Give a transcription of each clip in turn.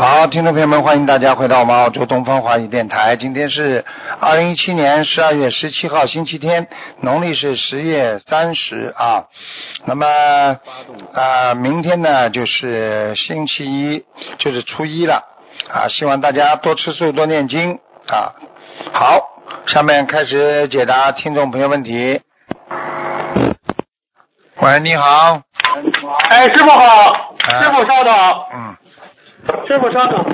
好，听众朋友们，欢迎大家回到我们澳洲东方华语电台。今天是二零一七年十二月十七号，星期天，农历是十月三十啊。那么啊，明天呢就是星期一，就是初一了啊。希望大家多吃素，多念经啊。好，下面开始解答听众朋友问题。喂，你好。哎，师傅好，哎师傅稍等，嗯，师傅稍等。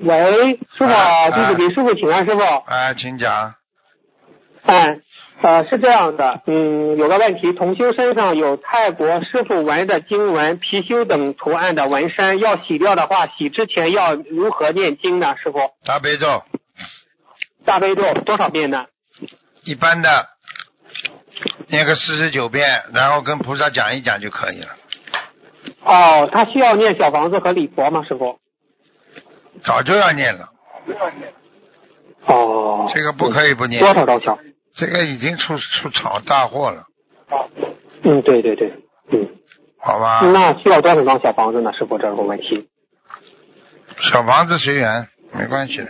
喂，师傅好，哎弟子给师傅请安，师傅。哎，请讲。哎，呃，是这样的，嗯，有个问题，同修身上有泰国师傅纹的经文、貔貅等图案的纹身，要洗掉的话，洗之前要如何念经呢？师傅，大悲咒，大悲咒多少遍呢？一般的念个四十九遍，然后跟菩萨讲一讲就可以了。哦，他需要念小房子和礼佛吗？师傅？早就要念了，哦，这个不可以不念多，少张桥？这个已经出出场大祸了，嗯，对对对，嗯。好吧？那需要多少张小房子呢？师傅，这个问题。小房子随缘，没关系的。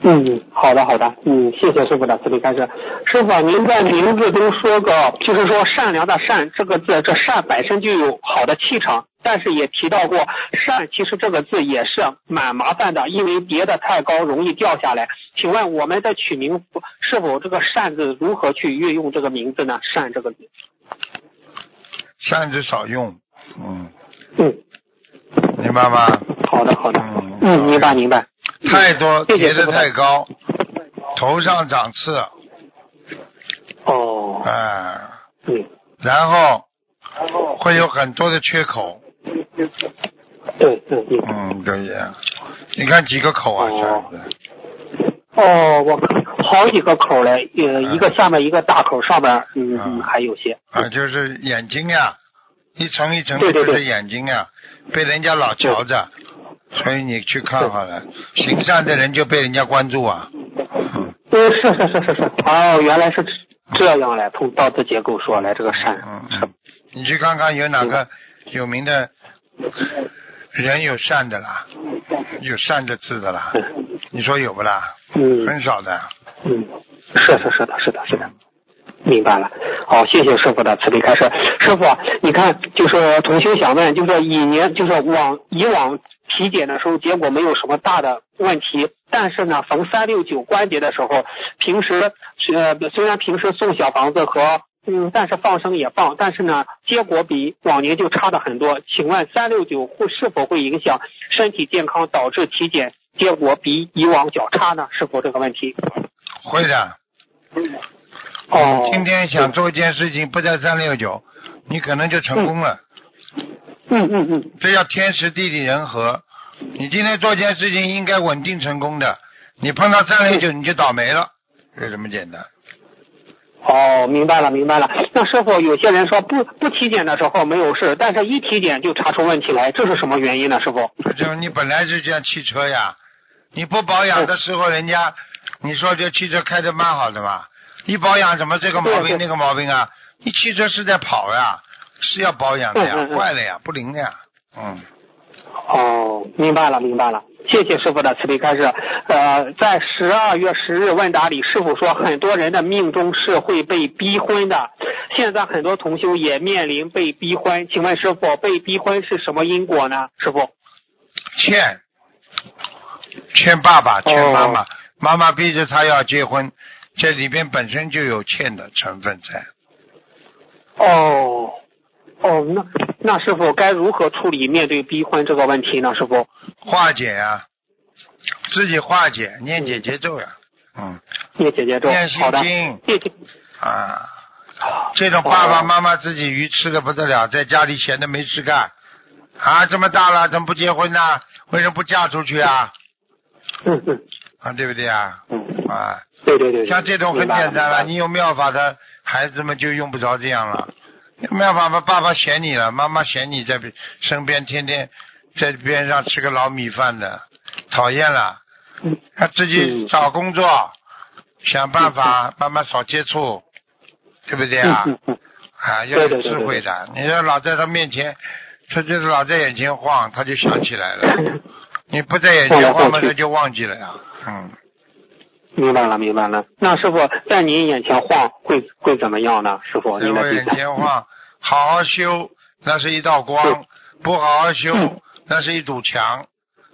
嗯嗯，好的好的，嗯，谢谢师傅的慈悲开示。师傅，您在名字中说个，就是说善良的善这个字，这善本身就有好的气场，但是也提到过善，其实这个字也是蛮麻烦的，因为叠的太高容易掉下来。请问我们的取名是否这个善字如何去运用这个名字呢？善这个字，善字少用，嗯，嗯，明白吗？好的好的，嗯嗯，明白明白。太多叠的太高，头上长刺，哦，哎、嗯，然后会有很多的缺口，对，对对。嗯，对呀。啊。你看几个口啊？哦。扇子，哦，我好几个口嘞，呃，一个下面一个大口，上面嗯还有些。啊，就是眼睛呀，一层一层的对对对就是眼睛呀，被人家老瞧着，所以你去看好了，行善的人就被人家关注啊。嗯嗯，是是是是是，哦，原来是这样来，从道字结构说来这个善嗯嗯，你去看看有哪个有名的人有善的啦，有善的字的啦，你说有不啦？嗯很少的。嗯，是是是的是的是的。明白了，好，谢谢师傅的慈悲开示。师傅，你看，就是同修想问，就是以年，就是往以往体检的时候，结果没有什么大的问题，但是呢，逢三六九关节的时候，平时呃虽然平时送小房子和嗯，但是放生也放，但是呢，结果比往年就差的很多。请问三六九会是否会影响身体健康，导致体检结果比以往较差呢？是否这个问题？会的。哦，今天想做一件事情，不在三六九，你可能就成功了。嗯嗯嗯嗯，这叫天时地利人和。你今天做件事情应该稳定成功的，你碰到三六九你就倒霉了，就这么简单。哦，明白了明白了。那师傅，有些人说不不体检的时候没有事，但是一体检就查出问题来，这是什么原因呢？师傅？就你本来就像汽车呀，你不保养的时候，人家你说这汽车开的蛮好的嘛，一保养怎么这个毛病那个毛病啊？你汽车是在跑呀，是要保养的呀，嗯嗯嗯坏了呀，不灵的呀，嗯，哦，明白了明白了。谢谢师傅的慈悲开示。呃，在十二月十日问答里，师傅说很多人的命中是会被逼婚的。现在很多同修也面临被逼婚，请问师傅，被逼婚是什么因果呢？师傅？欠欠爸爸，欠妈妈，哦妈妈逼着他要结婚，这里边本身就有欠的成分在。哦哦，那那师傅该如何处理面对逼婚这个问题呢？师傅？化解呀、自己化解，念姐姐咒呀，嗯，念姐姐咒念，心。经。啊，这种爸爸哦妈妈自己鱼吃的不得了，在家里闲的没事干，啊，这么大了怎么不结婚呢？为什么不嫁出去啊？嗯嗯，啊，对不对啊？嗯，啊，对对对，像这种很简单了，你有妙法的孩子们就用不着这样了。有办法，爸爸嫌你了，妈妈嫌你在身边天天在边上吃个老米饭的，讨厌了。嗯他自己嗯找工作，想办法慢慢少接触，对不对啊？啊，要有智慧的。你要老在他面前，他就是老在眼前晃，他就想起来了。你不在眼前晃他就忘记了呀。嗯，明白了明白了。那师傅在您眼前晃会会怎么样呢？师傅，在我眼您的弟子。前晃，好好修，那是一道光；不好好修嗯，那是一堵墙。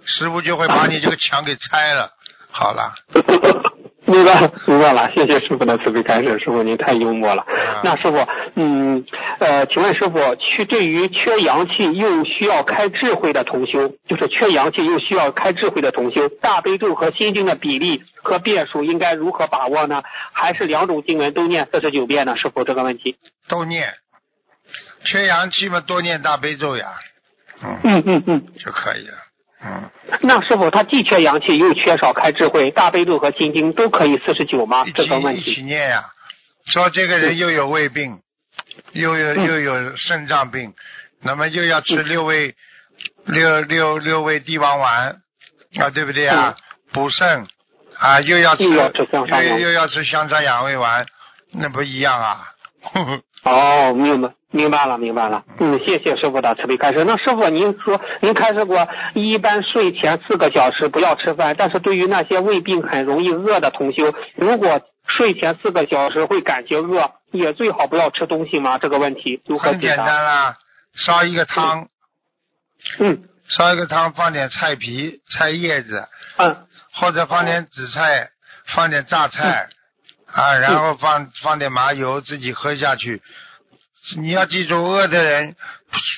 师傅就会把你这个墙给拆了。好了，明白，明白了，谢谢师傅的慈悲开示，师傅您太幽默了。啊那师傅，嗯，呃，请问师傅，去对于缺阳气又需要开智慧的同修，就是缺阳气又需要开智慧的同修，大悲咒和心经的比例和变数应该如何把握呢？还是两种经文都念四十九遍呢？师傅这个问题。都念。缺阳气嘛，多念大悲咒呀，嗯，嗯嗯嗯。就可以了。嗯，那师傅他既缺阳气又缺少开智慧，大悲咒和心经都可以四十九吗一？这个问题一起。念呀。说这个人又有胃病，又有嗯又有肾脏病，那么又要吃六味六六六味地黄丸啊，对不对啊？补肾啊，又要吃嗯又要吃香山又要吃香山养胃丸，那不一样啊？哦，明白明白了，明白了。嗯，谢谢师傅的慈悲开示。那师傅，您说您开示过，一般睡前四个小时不要吃饭，但是对于那些胃病很容易饿的同修，如果睡前四个小时会感觉饿，也最好不要吃东西吗？这个问题如何很简？单啦，烧一个汤，嗯烧一个汤，放点菜皮、菜叶子，嗯或者放点紫菜，放点榨菜，啊，然后放放点麻油，自己喝下去。你要记住，饿的人、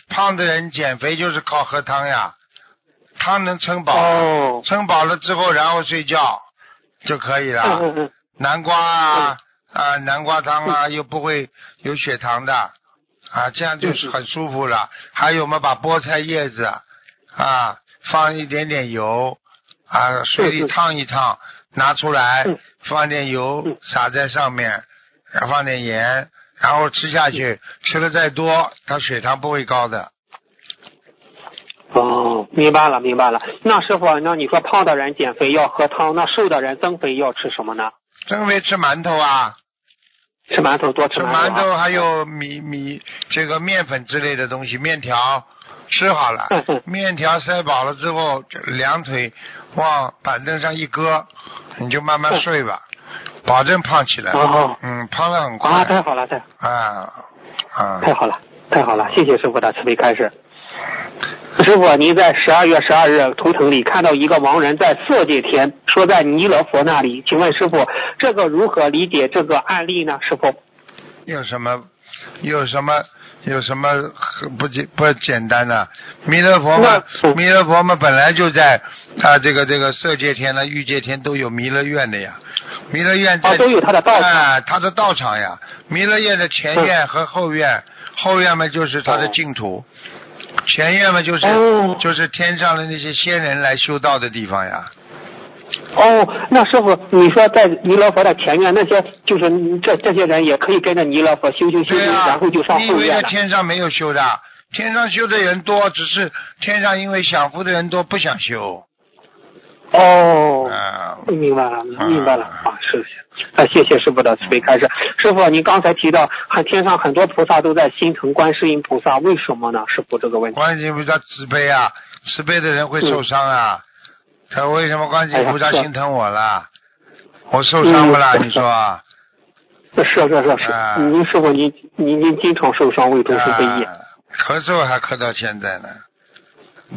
胖的人减肥就是靠喝汤呀，汤能撑饱，哦，撑饱了之后，然后睡觉就可以嗯了。嗯嗯南瓜啊啊，南瓜汤啊，又不会有血糖的。啊，这样就是很舒服了。还有嘛，把菠菜叶子啊放一点点油啊，水里烫一烫，拿出来嗯放点油嗯撒在上面，然后放点盐，然后吃下去。吃的再多，它血糖不会高的。哦，明白了明白了。那师傅，那你说胖的人减肥要喝汤，那瘦的人增肥要吃什么呢？增肥吃馒头啊，吃馒头多吃吃馒头、啊。馒头还有米米这个面粉之类的东西，面条吃好了嗯嗯，面条塞饱了之后，两腿往板凳上一搁，你就慢慢睡吧，保证胖起来。哦嗯，胖的很快啊，太好了，太啊啊！太好了，太好了，谢谢师傅的慈悲开示。师傅，您在十二月十二日图腾里看到一个亡人在色界天，说在弥勒佛那里，请问师傅，这个如何理解这个案例呢？师傅？有什么有什么有什么很不简不简单的？弥勒佛嘛，弥勒佛嘛本来就在啊这个这个色界天呢、欲界天都有弥勒院的呀。弥勒院在、啊，都有他的道场。啊，他的道场呀，弥勒院的前院和后院，后院嘛就是他的哦净土，前院嘛就是、哦就是天上的那些仙人来修道的地方呀。哦，那师傅，你说在弥勒佛的前面，那些就是这这些人也可以跟着弥勒佛修修修然后就，上你以为在后院了。天上没有修的？天上修的人多，只是天上因为享福的人多，不想修。哦，啊，明白了，明白了啊，是谢谢师傅的慈悲开示。师傅，您刚才提到，很天上很多菩萨都在心疼观世音菩萨，为什么呢？师傅这个问题。观世音菩萨慈悲啊，慈悲的人会受伤啊。他为什么观世音菩萨心疼我了？我受伤不啦？嗯你说啊？是是是是，啊您师傅您您您经常受伤，为众生非议。啊咳嗽还咳到现在呢，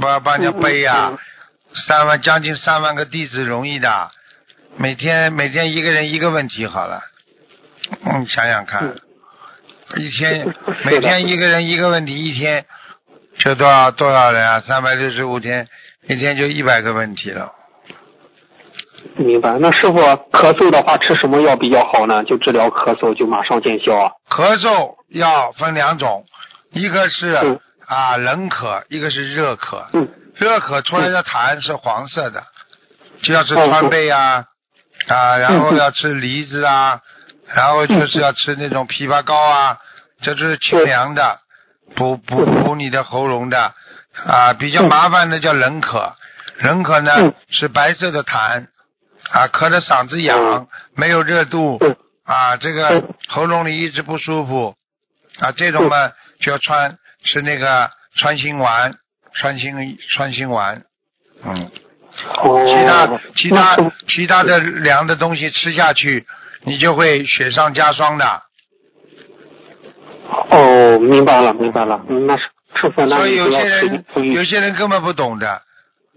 把把人家背呀、三万将近三万个弟子容易的，每天每天一个人一个问题好了，嗯，想想看，嗯一天每天一个人一个问题，一天就多少多少人啊？三百六十五天，一天就一百个问题了。明白。那师傅咳嗽的话，吃什么药比较好呢？就治疗咳嗽，就马上见效啊。咳嗽药分两种，一个是、嗯啊冷咳，一个是热咳。嗯热咳出来的痰是黄色的，就要吃川贝啊，啊，然后要吃梨子啊，然后就是要吃那种枇杷膏啊，这就是清凉的，补补补你的喉咙的啊。比较麻烦的叫冷咳，冷咳呢嗯是白色的痰啊，咳得嗓子痒，没有热度嗯啊，这个嗯喉咙里一直不舒服啊，这种嘛就要穿吃那个穿心丸，穿心穿心丸，嗯。哦，其他其他其他的凉的东西吃下去，你就会雪上加霜的。哦，明白了，明白了。嗯，那是所以有些人有些人根本不懂的，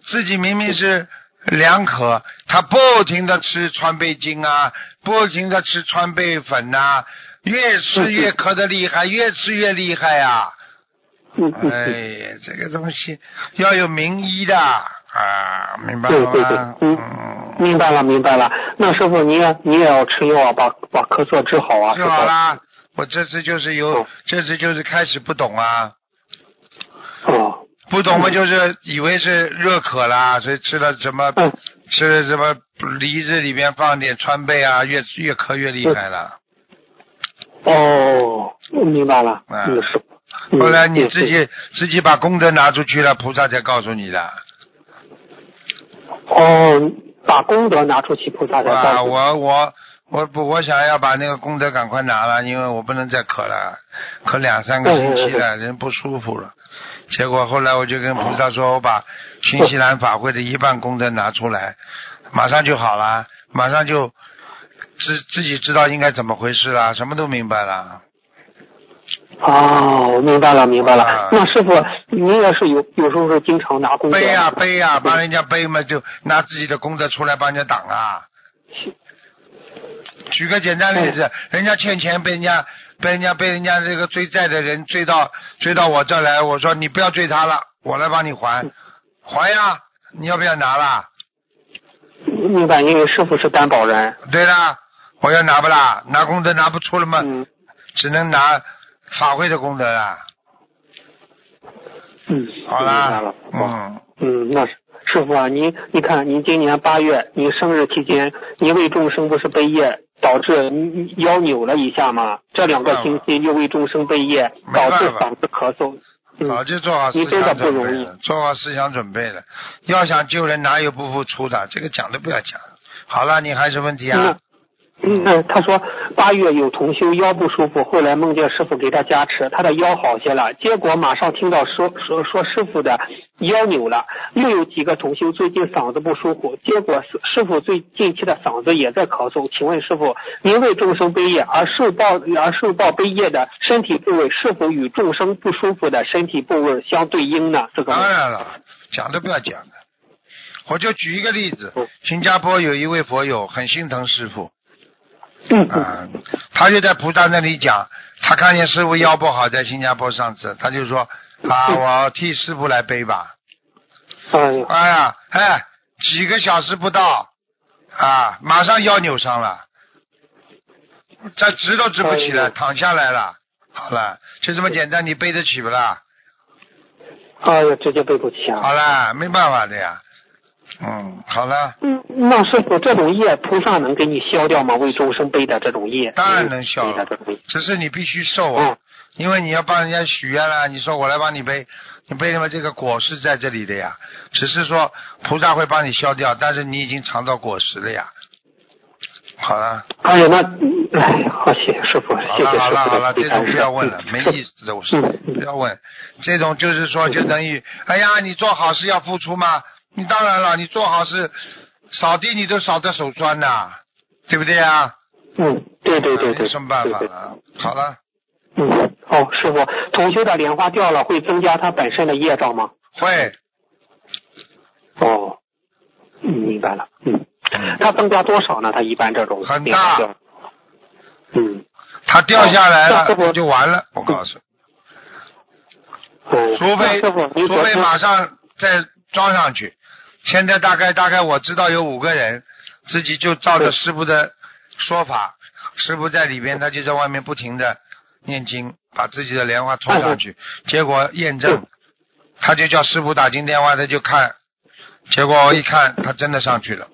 自己明明是凉咳，他不停的吃川贝精啊，不停的吃川贝粉呐、越吃越咳得厉害，越吃越厉害啊！嗯嗯哎这个东西要有名医的啊，明白了对对对？，嗯，明白了明白了。那师傅你也你也要吃药啊，把把咳嗽治好啊，治。好啦，我这次就是有哦，这次就是开始不懂啊，哦，不懂嘛就是以为是热渴啦，所以吃了什么嗯吃了什么梨子里面放点川贝啊，越越咳越厉害了。哦，明白了，啊嗯，后来你自。己自己把功德拿出去了，菩萨才告诉你的。哦，把功德拿出去，菩萨才啊，告诉你。我我我不，我想要把那个功德赶快拿了，因为我不能再咳了，咳两三个星期了，人不舒服了。结果后来我就跟菩萨说，我把新西兰法会的一半功德拿出来，马上就好了，马上就自自己知道应该怎么回事了，什么都明白了。哦，明白了，明白了。啊那师傅，您也是有有时候是经常拿功德背呀、的背呀、帮人家背嘛，就拿自己的功德出来帮人家挡啊。举个简单例子，人家欠钱被人家被人家被人家这个追债的人追到追到我这儿来，我说你不要追他了，我来帮你还，还呀，你要不要拿啦？明白，因为师傅是担保人。对啦，我要拿不啦？拿功德拿不出了嘛，嗯只能拿法会的功德啦。嗯，好啦了，。嗯，嗯，那是师傅啊，您你看，您今年八月，您生日期间，您为众生不是背业，导致你腰扭了一下嘛？这两个星期又为众生背业，导致嗓子咳嗽。早嗯，就做好思你真的想不容易准备了，做好思想准备了。要想救人，哪有不付出的？这个讲都不要讲。好了，你还有什么问题啊？嗯嗯，他说八月有同修腰不舒服，后来梦见师傅给他加持，他的腰好些了。结果马上听到说说说师傅的腰扭了，又有几个同修最近嗓子不舒服，结果师师傅最近期的嗓子也在咳嗽。请问师傅，您为众生悲业而受报而受报悲业的身体部位是否与众生不舒服的身体部位相对应呢？这个当然了，讲都不要讲的。我就举一个例子嗯，新加坡有一位佛友很心疼师傅嗯啊，他就在菩萨那里讲，他看见师傅腰不好，在新加坡上次，他就说啊，嗯我替师傅来背吧。哎呀，哎呀，哎，几个小时不到啊，马上腰扭伤了，这直都直不起来，躺下来了。好了，就这么简单，你背得起不啦？哎呀，直接背不起啊。好了，没办法的呀。嗯，好了，嗯，那师傅，这种业菩萨能给你消掉吗？为众生背的这种业，当然能消。只是你必须受啊嗯，因为你要帮人家许愿了，你说我来帮你背，你背了嘛，这个果是在这里的呀。只是说菩萨会帮你消掉，但是你已经尝到果实了呀。好了，哎呀，那哎呀，好谢谢师傅，好谢谢了，好了，好了，这种不要问了，没意思的，我是嗯嗯不要问。这种就是说，就等于，哎呀，你做好事要付出吗？你当然了，你做好事，扫地你都扫得手酸呐，对不对啊？嗯，对对对对，有什么办法对对？好了，嗯，哦，师傅，同修的莲花掉了，会增加他本身的业障吗？会，哦，嗯，明白了，嗯，他增加多少呢？他一般这种很大嗯，它掉下来了那师傅就完了，我告诉你。嗯，除非除非马上再装上去。现在大概大概我知道有五个人，自己就照着师傅的说法，师傅在里边，他就在外面不停的念经，把自己的莲花拖上去，结果验证，他就叫师傅打进电话，他就看，结果我一看，他真的上去了。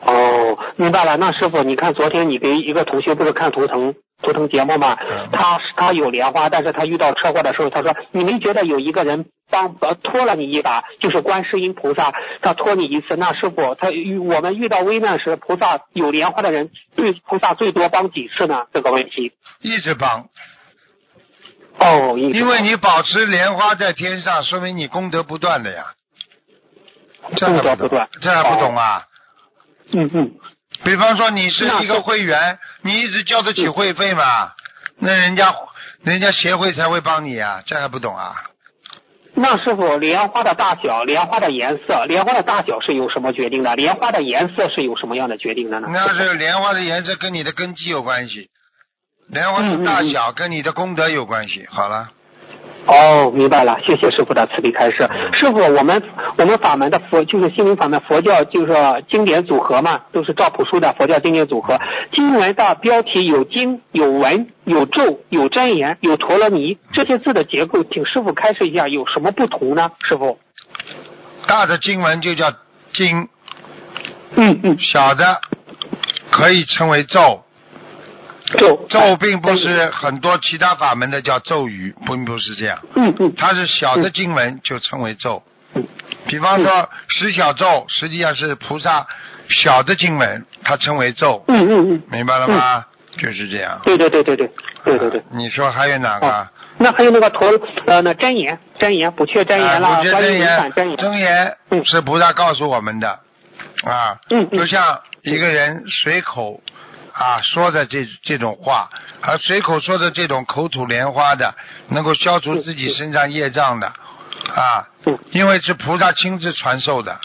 哦，明白了。那师傅，你看昨天你给一个同学不是看图腾图腾节目吗？嗯他他有莲花，但是他遇到车祸的时候，他说你没觉得有一个人帮呃拖了你一把，就是观世音菩萨，他拖你一次。那师傅，他遇我们遇到危难时，菩萨有莲花的人，对菩萨最多帮几次呢？这个问题。一直帮，哦，一直因为你保持莲花在天上，说明你功德不断的呀。这还懂功德不断这还不懂啊？嗯嗯，比方说你是一个会员，你一直交得起会费嘛？那人家人家协会才会帮你啊，这还不懂啊？那师傅，莲花的大小、莲花的颜色、莲花的大小是由什么决定的？莲花的颜色是由什么样的决定的呢？那是莲花的颜色跟你的根基有关系，莲花的大小跟你的功德有关系。好了，哦，明白了，谢谢师傅的慈悲开示。师傅，我们我们法门的佛就是心灵法门佛教就是说经典组合嘛，都是赵朴树的佛教经典组合。经文的标题有经、有文、有咒、有真言、有陀罗尼，这些字的结构，请师傅开示一下有什么不同呢？师傅？大的经文就叫经，嗯嗯，小的可以称为咒。咒咒并不是很多其他法门的叫咒语，并不是这样。嗯嗯它是小的经文就称为咒嗯。比方说十小咒，实际上是菩萨小的经文，它称为咒，嗯嗯嗯，明白了吗？就是这样。对对对对对对对对啊。你说还有哪个？哦那还有那个陀呃那真言真言不缺真言啦，啊，不觉真观音言真言。真言嗯是菩萨告诉我们的啊，嗯嗯就像一个人随口啊说的这这种话，而随口说的这种口吐莲花的，能够消除自己身上业障的啊，嗯因为是菩萨亲自传授的，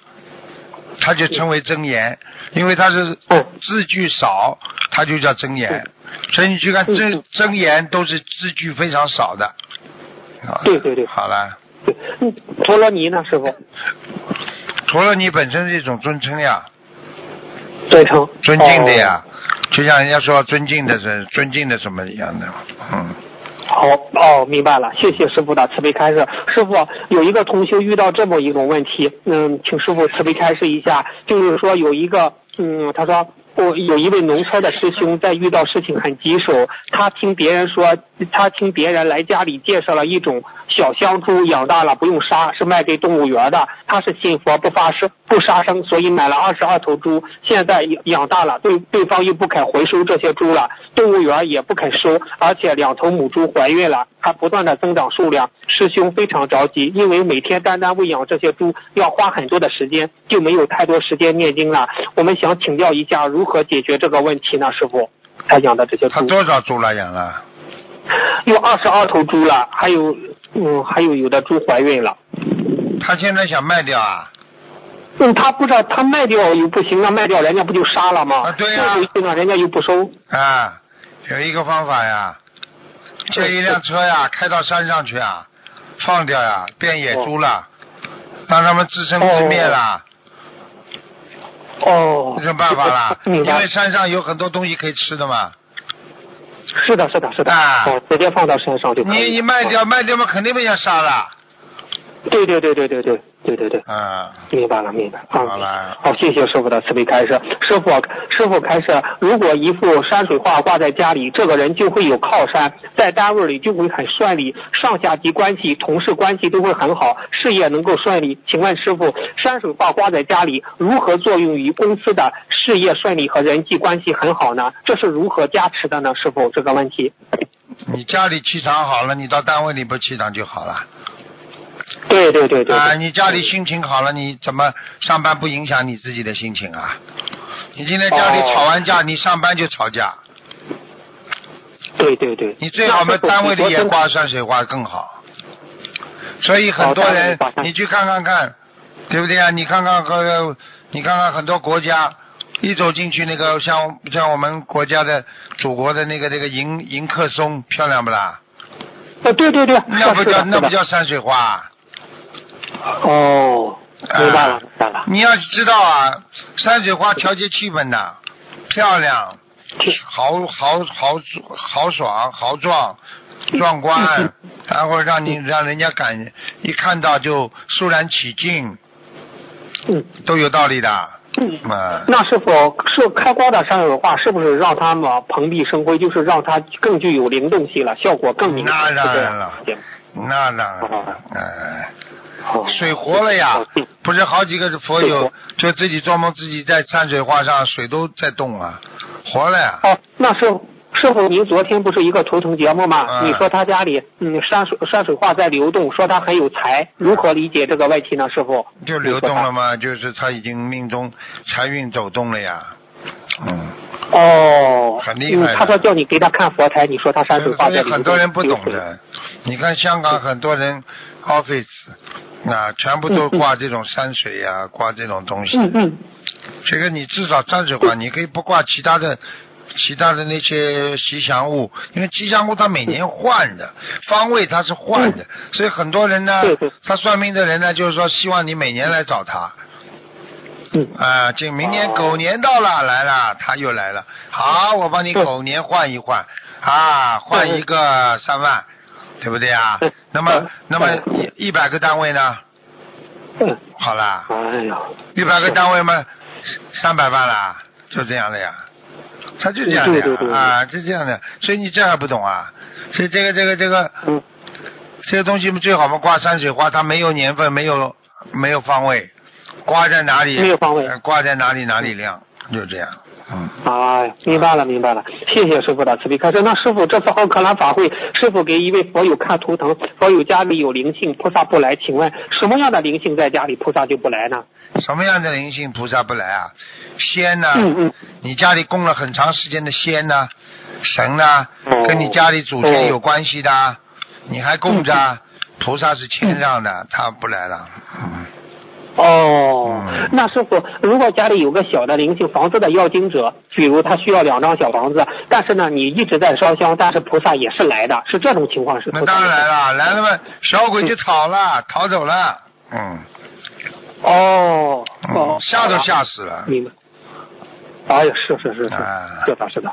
他就称为真言，因为他是嗯字句少，他就叫真言。所以你去看嗯真嗯真言都是字句非常少的。啊对对对好了。对嗯，陀罗尼呢，师傅？陀罗尼本身是一种尊称呀，对称。尊敬的呀，就像人家说尊敬的是尊敬的什么一样的，嗯，好哦，明白了，谢谢师傅的慈悲开示。师傅有一个同修遇到这么一种问题，嗯，请师傅慈悲开示一下，就是说有一个，嗯，他说。有一位农村的师兄，在遇到事情很棘手，他听别人说，他听别人来家里介绍了一种小香猪，养大了不用杀，是卖给动物园的。他是信佛不发生不杀生，所以买了二十二头猪，现在养大了，对对方又不肯回收这些猪了，动物园也不肯收，而且两头母猪怀孕了，还不断的增长数量。师兄非常着急，因为每天单单喂养这些猪要花很多的时间，就没有太多时间念经了。我们想请教一下，如何解决这个问题呢？师傅，他养的这些他多少猪了养了？有二十二头猪了，还有嗯，还有有的猪怀孕了。他现在想卖掉啊？嗯，他不知道他卖掉又不行啊，卖掉人家不就杀了吗？啊对呀卖回去呢，人家又不收。啊，有一个方法呀，借一辆车呀，开到山上去啊，放掉呀，变野猪了，让他们自生自灭了，哦，有什么办法啦？因为。山上有很多东西可以吃的嘛。是的，是的，是的。啊哦，直接放到山上就可以。你你卖掉哦。卖掉嘛，肯定被人家杀了。对对对对对对对对对。嗯，明白了，明白。啊好了好，谢谢师傅的慈悲开示。师傅，师傅开示，如果一幅山水画挂在家里，这个人就会有靠山，在单位里就会很顺利，上下级关系、同事关系都会很好，事业能够顺利。请问师傅，山水画挂在家里，如何作用于公司的事业顺利和人际关系很好呢？这是如何加持的呢？师傅，这个问题。你家里气场好了，你到单位里不气场就好了。对对对对。啊，对你家里心情好了，你怎么上班不影响你自己的心情啊？你今天家里哦吵完架，你上班就吵架，对对对。你最好嘛单位里也挂山水画更好。所以很多人你去看看看，对不对啊？你看看和你看看很多国家，一走进去那个像像我们国家的祖国的那个那个迎迎客松，漂亮不啦？哦，对对对，那不叫那不叫山水画。哦，明白了，啊明白了。你要知道啊，山水画调节气氛的，漂亮，豪豪豪豪爽豪壮壮观，然后让你让人家感一看到就肃然起敬，嗯，都有道理的。嗯，那是否是开光的山水画，是不是让它们蓬荜生辉，就是让它更具有灵动性了，效果更明显？那当然了那当然了，哎。好水活了呀嗯，不是好几个佛友就自己做梦，自己在山水画上水都在动啊，活了呀。哦，那师傅，师傅，您昨天不是一个图腾节目吗？嗯你说他家里嗯山水山水画在流动，说他很有才，如何理解这个问题呢？师傅？就流动了吗？就是他已经命中财运走动了呀。嗯，哦，很厉害他说叫你给他看佛台，你说他山水画在流动。很多人不懂的。你看香港很多人 office 啊，全部都挂这种山水呀、挂这种东西。嗯嗯。这个你至少山水挂，你可以不挂其他的。其他的那些吉祥物，因为吉祥物它每年换的，方位它是换的，所以很多人呢他算命的人呢，就是说希望你每年来找他，嗯。啊，这明年狗年到了，来了，他又来了。好，我帮你狗年换一换，啊，换一个三万，对不对啊？那么，那么一一百个单位呢？嗯，好啦，哎呀，一百个单位嘛，三百万啦，就这样的呀。他就这样的呀。对对对。啊，就这样的，所以你这还不懂啊？所以这个这个这个嗯。这个东西最好嘛，挂山水画，它没有年份，没有没有方位，挂在哪里没有方位。呃挂在哪里哪里亮，就这样。嗯，哎，明白了，明白了，谢谢师傅的慈悲开示。那师傅这次奥克兰法会，师傅给一位佛友看图腾，佛友家里有灵性，菩萨不来，请问什么样的灵性在家里，菩萨就不来呢？什么样的灵性菩萨不来啊？仙呢、嗯嗯。你家里供了很长时间的仙呢、神呢、哦。跟你家里祖先有关系的啊，你还供着啊，菩萨是谦让的，他不来了。嗯，哦嗯，那师傅，如果家里有个小的灵性房子的要经者，比如他需要两张小房子，但是呢，你一直在烧香，但是菩萨也是来的，是这种情况是？那当然来。了，来了嘛，小鬼就逃了，逃走了。嗯，哦嗯哦，吓都吓死了。明白。哎呀，是是是是啊，是的，是的。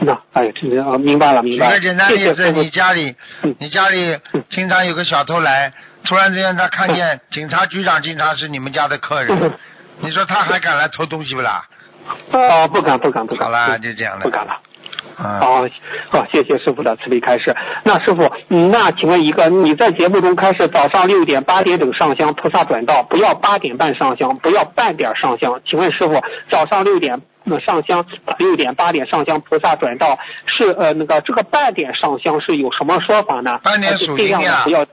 那哎呀，这啊，明白了，明白了。举个简单谢例子，谢师傅你家里嗯，你家里嗯经常有个小偷来，突然之间他看见 警察局长经常是你们家的客人嗯，你说他还敢来偷东西不啦？哦，不敢不敢不敢。好啦，嗯就这样了。不敢了。啊，哦，好，谢谢师傅的慈悲开示。那师傅，嗯那请问一个，你在节目中开始早上六点、八点整上香，菩萨转道，不要八点半上香，不要半点上香。请问师傅，早上六点呃上香，六点八点上香，菩萨转道是呃那个这个半点上香是有什么说法呢？半点属阴呀还是尽量的不要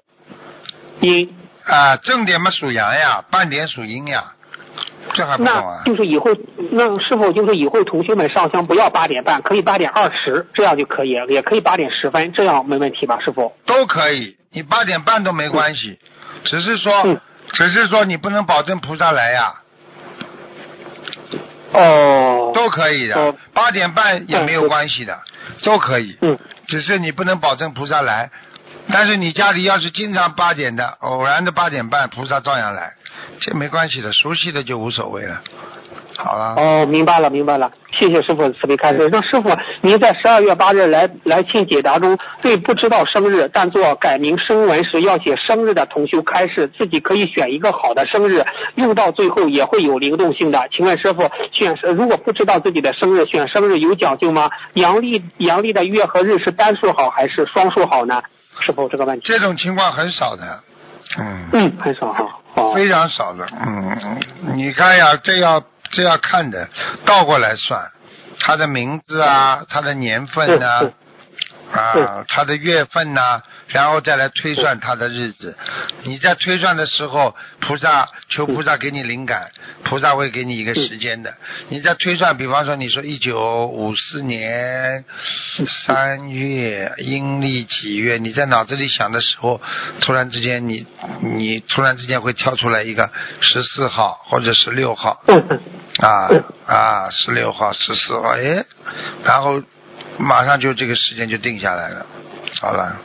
阴。啊，正点嘛属阳呀，半点属阴呀，这还不懂那啊？就是以后，那是否就是以后同学们上香不要八点半，可以八点二十，这样就可以，也可以八点十分，这样没问题吧，师傅？都可以，你八点半都没关系，只是说嗯，只是说你不能保证菩萨来呀，哦，都可以的哦，八点半也没有关系的，都可以。嗯，只是你不能保证菩萨来，但是你家里要是经常八点的，偶然的八点半，菩萨照样来，这没关系的，熟悉的就无所谓了。好了，哦，明白了，明白了，谢谢师傅慈悲开示。那师傅，您在十二月八日来来信解答中，对不知道生日但做改名声文时要写生日的同修开示，自己可以选一个好的生日，用到最后也会有灵动性的。请问师傅，选如果不知道自己的生日，选生日有讲究吗？阳历阳历的月和日是单数好还是双数好呢？师傅这个问题，这种情况很少的，嗯，嗯，很少哈。哦，非常少的，嗯，你看呀，这要这要看的，倒过来算，他的名字啊，他的年份啊、是是啊，他的月份呐、然后再来推算他的日子。你在推算的时候，菩萨求菩萨给你灵感，菩萨会给你一个时间的。你在推算，比方说你说一九五四年三月阴历几月，你在脑子里想的时候，突然之间你你突然之间会跳出来一个十四号或者十六号。啊啊，十六号、十四号，哎，然后马上就这个时间就定下来了，好了。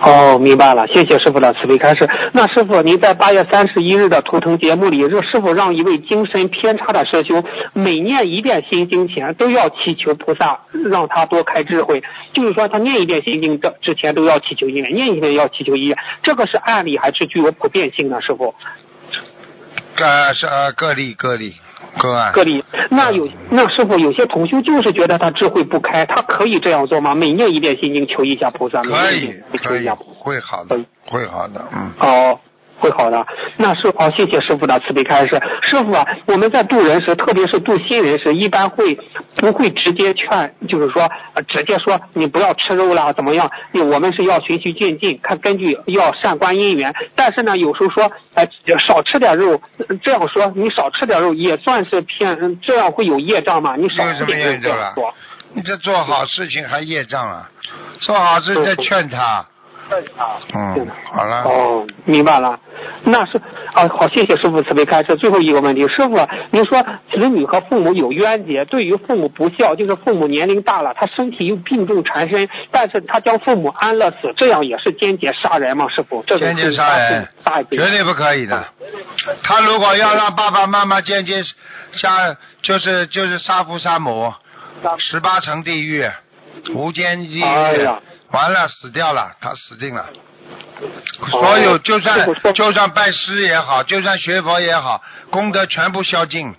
哦，明白了，谢谢师傅的慈悲开示。那师傅，您在八月三十一日的图腾节目里，这师傅让一位精神偏差的师兄每念一遍心经前都要祈求菩萨让他多开智慧，就是说他念一遍心经之之前都要祈求一遍，念一遍要祈求一遍，这个是案例还是具有普遍性呢？师傅？呃，是呃个例个例，个案个例。那有那师傅有些同修就是觉得他智慧不开，他可以这样做吗？每念一遍心经求一下菩萨，每可以可以一下菩萨。会好的嗯，会好的，嗯。哦，会好的。那师傅，哦，谢谢师傅的慈悲开示。师傅啊，我们在渡人时，特别是渡新人时，一般会不会直接劝，就是说，呃直接说你不要吃肉啦，怎么样？我们是要循序渐进，看根据要善观因缘。但是呢，有时候说，呃，少吃点肉，呃这样说你少吃点肉也算是骗，嗯这样会有业障吗？你少有什么吃点肉业障啊这样说。你这做好事情还业障啊？做好事再劝他。嗯，好了。哦，明白了。那是啊，好，谢谢师傅慈悲开示。最后一个问题，师傅，您说子女和父母有冤结，对于父母不孝，就是父母年龄大了，他身体又病重缠身，但是他将父母安乐死，这样也是间接杀人吗？师傅，间接杀人绝对不可以的。他如果要让爸爸妈妈间接杀，就是就是杀父杀母，十八层地狱，无间地狱，哎呀完了死掉了，他死定了。所有就算就算拜师也好，就算学佛也好，功德全部消尽。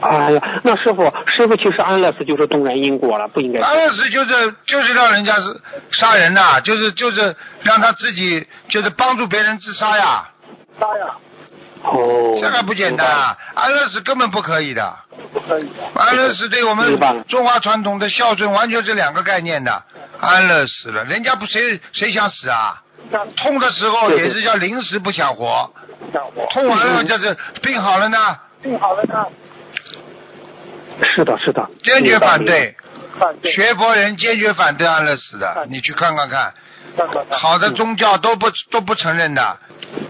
哎呀，那师傅，师傅其实安乐死就是动人因果了，不应该。安乐死就是就是让人家是杀人呐、就是就是让他自己就是帮助别人自杀呀杀呀，哦，这个不简单啊！安乐死根本不可以的。不可以安乐死对我们中华传统的孝顺完全是两个概念的。安乐死了，人家不谁谁想死啊？痛的时候也是叫临时不想活，痛完了就是病好了呢，病好了呢是的，是的，坚决反对。反对学佛人坚决反对安乐死的，你去看看看，好的宗教都不都不承认的。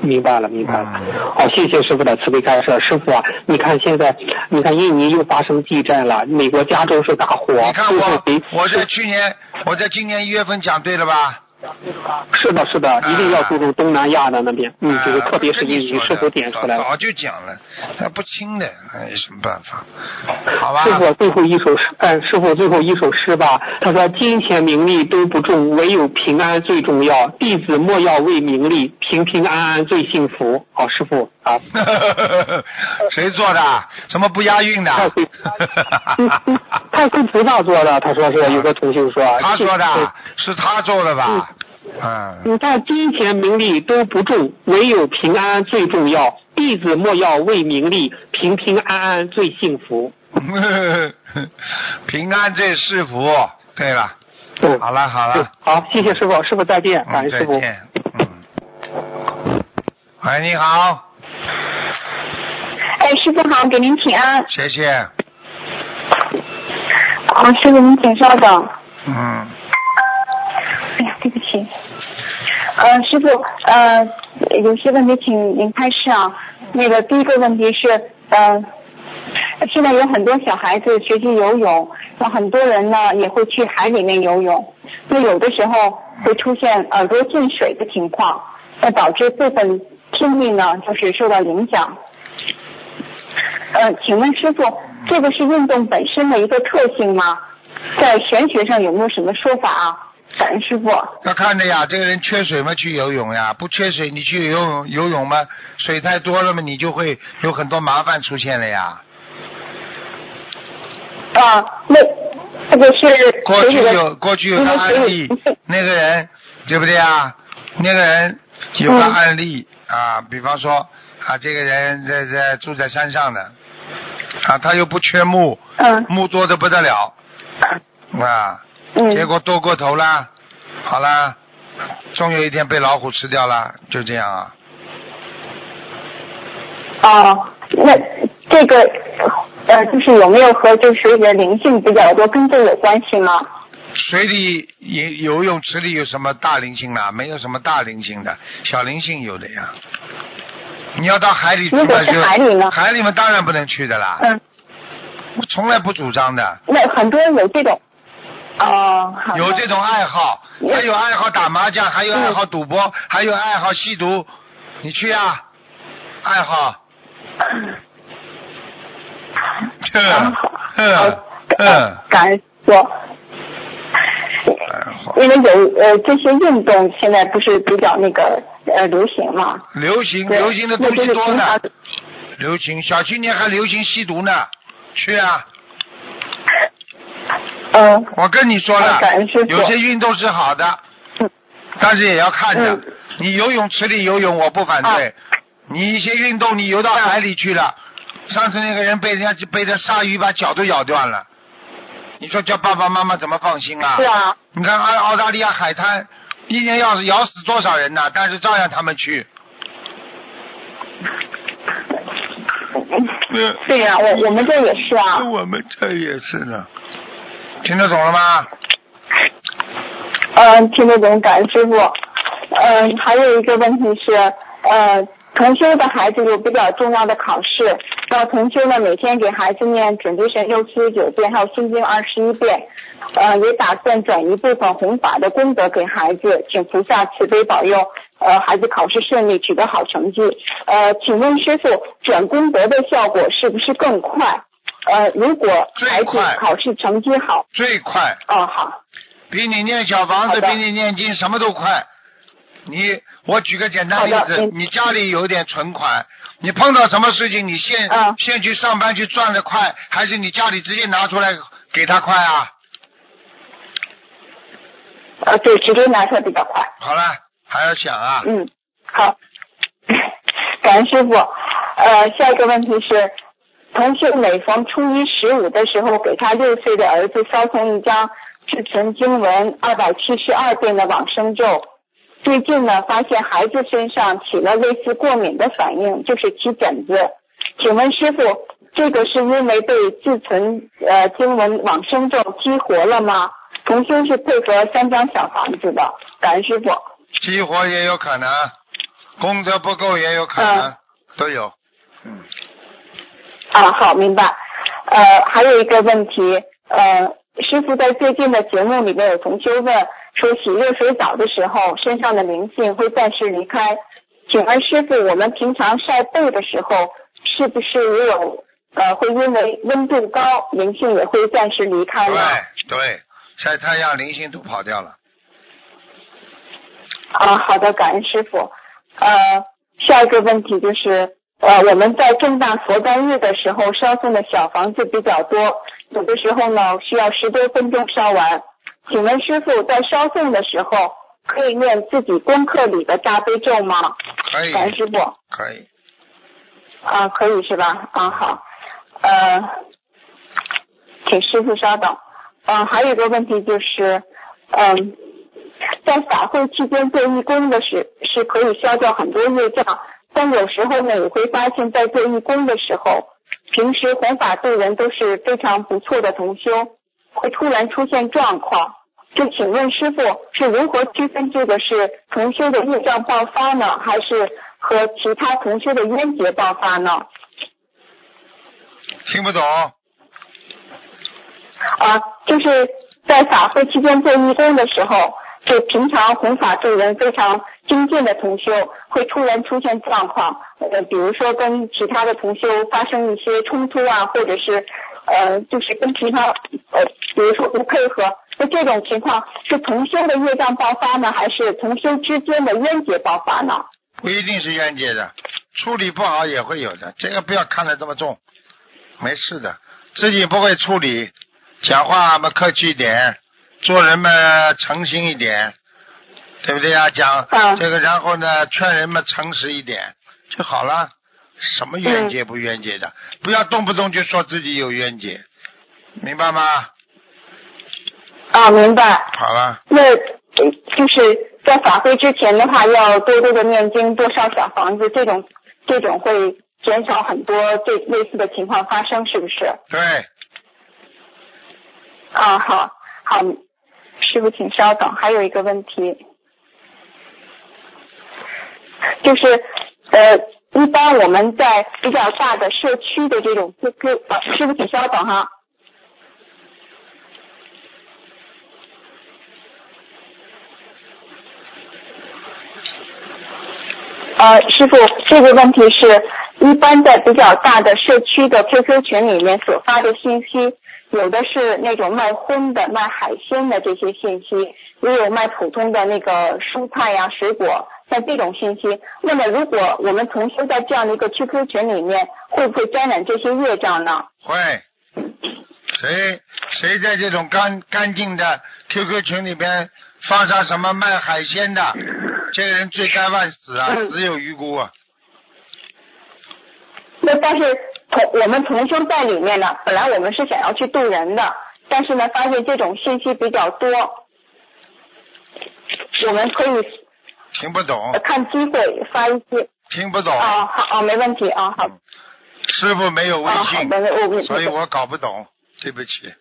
明白了，明白了嗯。好，谢谢师傅的慈悲开示。师傅啊，你看现在，你看印尼又发生地震了，美国加州是大火。你看我我在去年我在今年一月份讲对了吧？是的，是的，一定要注重东南亚的那边，嗯，啊就是特别是你说的师傅点出来了。早早就讲了，他不听的，还，有什么办法？好吧师。傅最后一首诗，哎，师傅最后一首诗吧。他说：“金钱名利都不重，唯有平安最重要。弟子莫要为名利，平平安安最幸福。”好，师傅啊，谁做的？什么不押韵的？太岁，菩萨做的。他说是有个同学说，他说的，是他做的吧？嗯，你看金钱名利都不重，唯有平安最重要。弟子莫要为名利，平平安安最幸福。平安最是福。对了，嗯，好了好了，好，谢谢师傅，师傅再见，感嗯，恩师傅。嗯。喂，你好，哎，师傅好，给您请安。谢谢。啊，师傅您请稍等。嗯，哎呀，对不起。呃，师傅，呃，有些问题请您开示啊。那个第一个问题是，呃，现在有很多小孩子学习游泳，那很多人呢也会去海里面游泳，那有的时候会出现耳朵进水的情况，那导致部分听力呢就是受到影响。呃，请问师傅，这个是运动本身的一个特性吗？在玄学上有没有什么说法啊？感恩师傅。要看的呀，这个人缺水吗，去游泳呀；不缺水，你去游泳游泳吗，水太多了嘛，你就会有很多麻烦出现了呀。啊，那这个是过去的有过去有个案例，那个人对不对啊？那个人有个嗯案例啊，比方说啊，这个人在在住在山上的啊，他又不缺木，嗯木多的不得了啊，嗯结果多过头啦，好啦，终有一天被老虎吃掉了，就这样啊。哦，那这个呃，就是有没有和这水里的灵性比较多跟这有关系吗？水里游游泳池里有什么大灵性啦？没有什么大灵性的，小灵性有的呀。你要到海里去如果是海里呢海里面当然不能去的啦，嗯，我从来不主张的。那很多人有这种。哦，好有这种爱好，嗯还有爱好打麻将，还有爱好赌博，还有爱好吸毒，你去啊？爱好，啊好嗯好嗯，感恩师傅。爱好。因为有呃这些运动现在不是比较那个呃流行嘛，流行流行的东西多呢，流行小青年还流行吸毒呢，去啊！嗯。我跟你说了有些运动是好的嗯，但是也要看着嗯。你游泳池里游泳我不反对，你一些运动你游到海里去了，上次那个人被人家被这鲨鱼把脚都咬断了，你说叫爸爸妈妈怎么放心啊？是啊，你看澳澳大利亚海滩，一年要是咬死多少人呢？但是照样他们去。嗯对呀、我我们这也是啊。我们这也是呢，听得懂了吗？嗯，听得懂，感恩师傅。嗯，还有一个问题是，呃，同修的孩子有比较重要的考试，那同修呢每天给孩子念准提神咒七十九遍，还有心经二十一遍，呃，也打算转一部分弘法的功德给孩子，请菩萨慈悲保佑，呃，孩子考试顺利，取得好成绩。呃，请问师傅，转功德的效果是不是更快？呃，如果孩子考试成绩好，最快，哦好，比你念小房子，比你念经什么都快。你，我举个简单例子，你家里有点存款，你碰到什么事情，你现、嗯现去上班去赚的快，还是你家里直接拿出来给他快啊？呃，对，直接拿出来比较快。好了，还要想啊？嗯，好，感恩师傅。呃，下一个问题是，同学每逢初一十五的时候，给他六岁的儿子烧送一张至存经文二百七十二遍的往生咒。最近呢，发现孩子身上起了类似过敏的反应，就是起疹子。请问师傅，这个是因为被自存呃经文往生咒激活了吗？同修是配合三张小房子的，感恩师傅。激活也有可能，功德不够也有可能，嗯都有。嗯，啊，好，明白。呃，还有一个问题，呃，师傅在最近的节目里面有同修问说，洗热水澡的时候，身上的灵性会暂时离开。请问师傅，我们平常晒背的时候，是不是也有呃会因为温度高，灵性也会暂时离开呢？对对，晒太阳灵性都跑掉了。啊，好的，感恩师傅。呃，下一个问题就是，呃，我们在正大佛诞日的时候烧送的小房子比较多，有的时候呢需要十多分钟烧完。请问师傅，在烧送的时候可以念自己功课里的大悲咒吗？可以，感师傅。可以。啊，可以是吧？啊，好。呃，请师傅稍等。嗯、还有一个问题就是，嗯、在法会期间做义工的时是可以消掉很多业障，但有时候呢也会发现，在做义工的时候，平时弘法度人都是非常不错的同修，会突然出现状况。就请问师傅是如何区分这个是同修的业障爆发呢，还是和其他同修的冤结爆发呢？听不懂？啊，就是在法会期间做义工的时候，就平常弘法助人非常精进的同修，会突然出现状况，呃，比如说跟其他的同修发生一些冲突啊，或者是呃，就是跟其他呃，比如说不配合，那这种情况是同修的业障爆发呢，还是同修之间的冤结爆发呢？不一定是冤结的，处理不好也会有的，这个不要看得这么重，没事的，自己不会处理，讲话嘛客气一点，做人嘛诚心一点，对不对啊？讲、嗯这个，然后呢，劝人嘛诚实一点就好了，什么冤结不冤结的，不要动不动就说自己有冤结，明白吗？啊，明白。好了，那呃就是在法会之前的话，要多多的念经，多烧小房子，这种这种会减少很多这类似的情况发生，是不是？对，啊，好，好，师傅请稍等，还有一个问题，就是呃，一般我们在比较大的社区的这种 QQ，啊，师傅请稍等哈。呃，师傅，这个问题是一般在比较大的社区的 QQ 群里面所发的信息，有的是那种卖荤的、卖海鲜的这些信息，也有卖普通的那个蔬菜呀、水果像这种信息。那么如果我们同修在这样的一个 QQ 群里面，会不会沾染这些业障呢？会。谁谁在这种干干净的 QQ 群里边放上什么卖海鲜的，这个人罪该万死啊，死有余辜啊。那但是同我们同修在里面呢，本来我们是想要去渡人的，但是呢，发现这种信息比较多，我们可以听不懂，看机会发一些。听不懂。啊，好，啊，没问题啊，好。师傅没有微信，我所以我搞不懂，对不起。